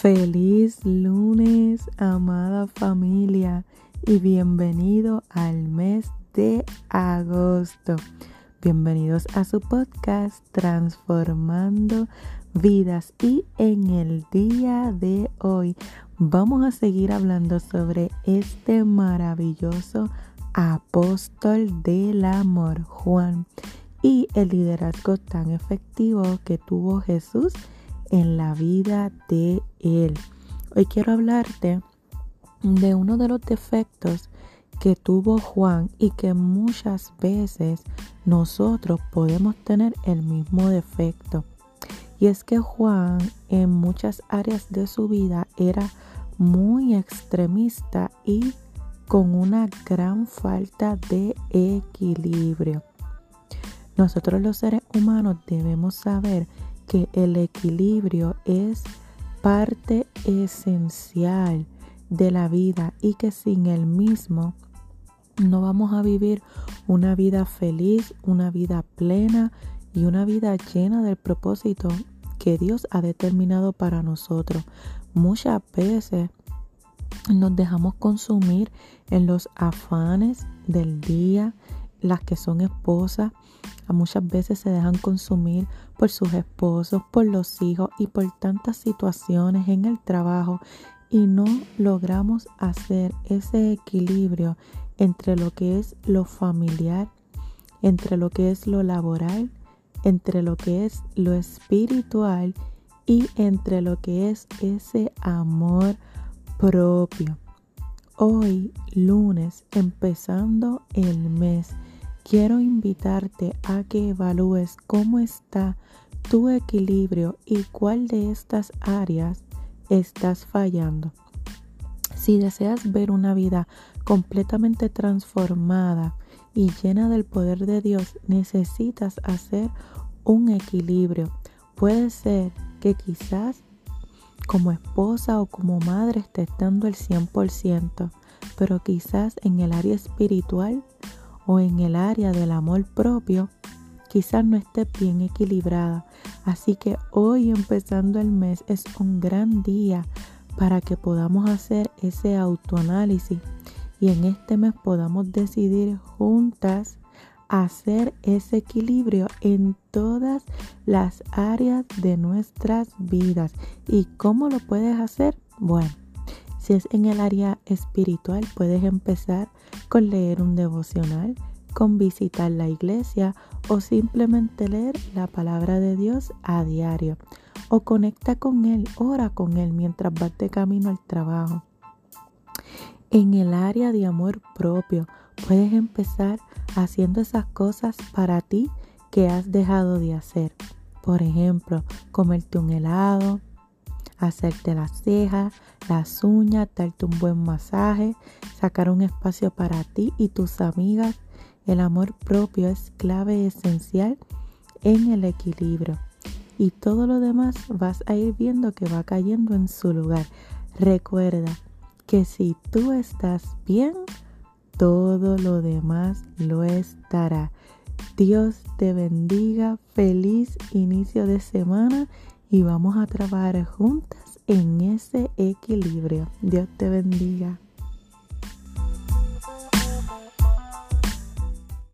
Feliz lunes, amada familia, y bienvenido al mes de agosto. Bienvenidos a su podcast Transformando Vidas. Y en el día de hoy vamos a seguir hablando sobre este maravilloso apóstol del amor, Juan, y el liderazgo tan efectivo que tuvo Jesús la vida de él. Hoy quiero hablarte de uno de los defectos que tuvo Juan y que muchas veces nosotros podemos tener el mismo defecto. Y es que Juan en muchas áreas de su vida era muy extremista y con una gran falta de equilibrio. Nosotros los seres humanos debemos saber que el equilibrio es parte esencial de la vida y que sin el mismo no vamos a vivir una vida feliz, una vida plena y una vida llena del propósito que Dios ha determinado para nosotros. Muchas veces nos dejamos consumir en los afanes del día, las que son esposas, muchas veces se dejan consumir por sus esposos, por los hijos y por tantas situaciones en el trabajo y no logramos hacer ese equilibrio entre lo que es lo familiar, entre lo que es lo laboral, entre lo que es lo espiritual y entre lo que es ese amor propio. Hoy, lunes, empezando el mes, quiero invitarte a que evalúes cómo está tu equilibrio y cuál de estas áreas estás fallando. Si deseas ver una vida completamente transformada y llena del poder de Dios, necesitas hacer un equilibrio. Puede ser que quizás como esposa o como madre estés dando el 100%, pero quizás en el área espiritual o en el área del amor propio, quizás no estés bien equilibrada. Así que hoy empezando el mes es un gran día para que podamos hacer ese autoanálisis y en este mes podamos decidir juntas hacer ese equilibrio en todas las áreas de nuestras vidas. ¿Y cómo lo puedes hacer? Bueno, si es en el área espiritual, puedes empezar con leer un devocional, con visitar la iglesia o simplemente leer la palabra de Dios a diario. O conecta con Él, ora con Él mientras vas de camino al trabajo. En el área de amor propio, puedes empezar haciendo esas cosas para ti que has dejado de hacer. Por ejemplo, comerte un helado, hacerte las cejas, las uñas, darte un buen masaje, sacar un espacio para ti y tus amigas. El amor propio es clave esencial en el equilibrio. Y todo lo demás vas a ir viendo que va cayendo en su lugar. Recuerda que si tú estás bien, todo lo demás lo estará. Dios te bendiga, feliz inicio de semana y vamos a trabajar juntas en ese equilibrio. Dios te bendiga.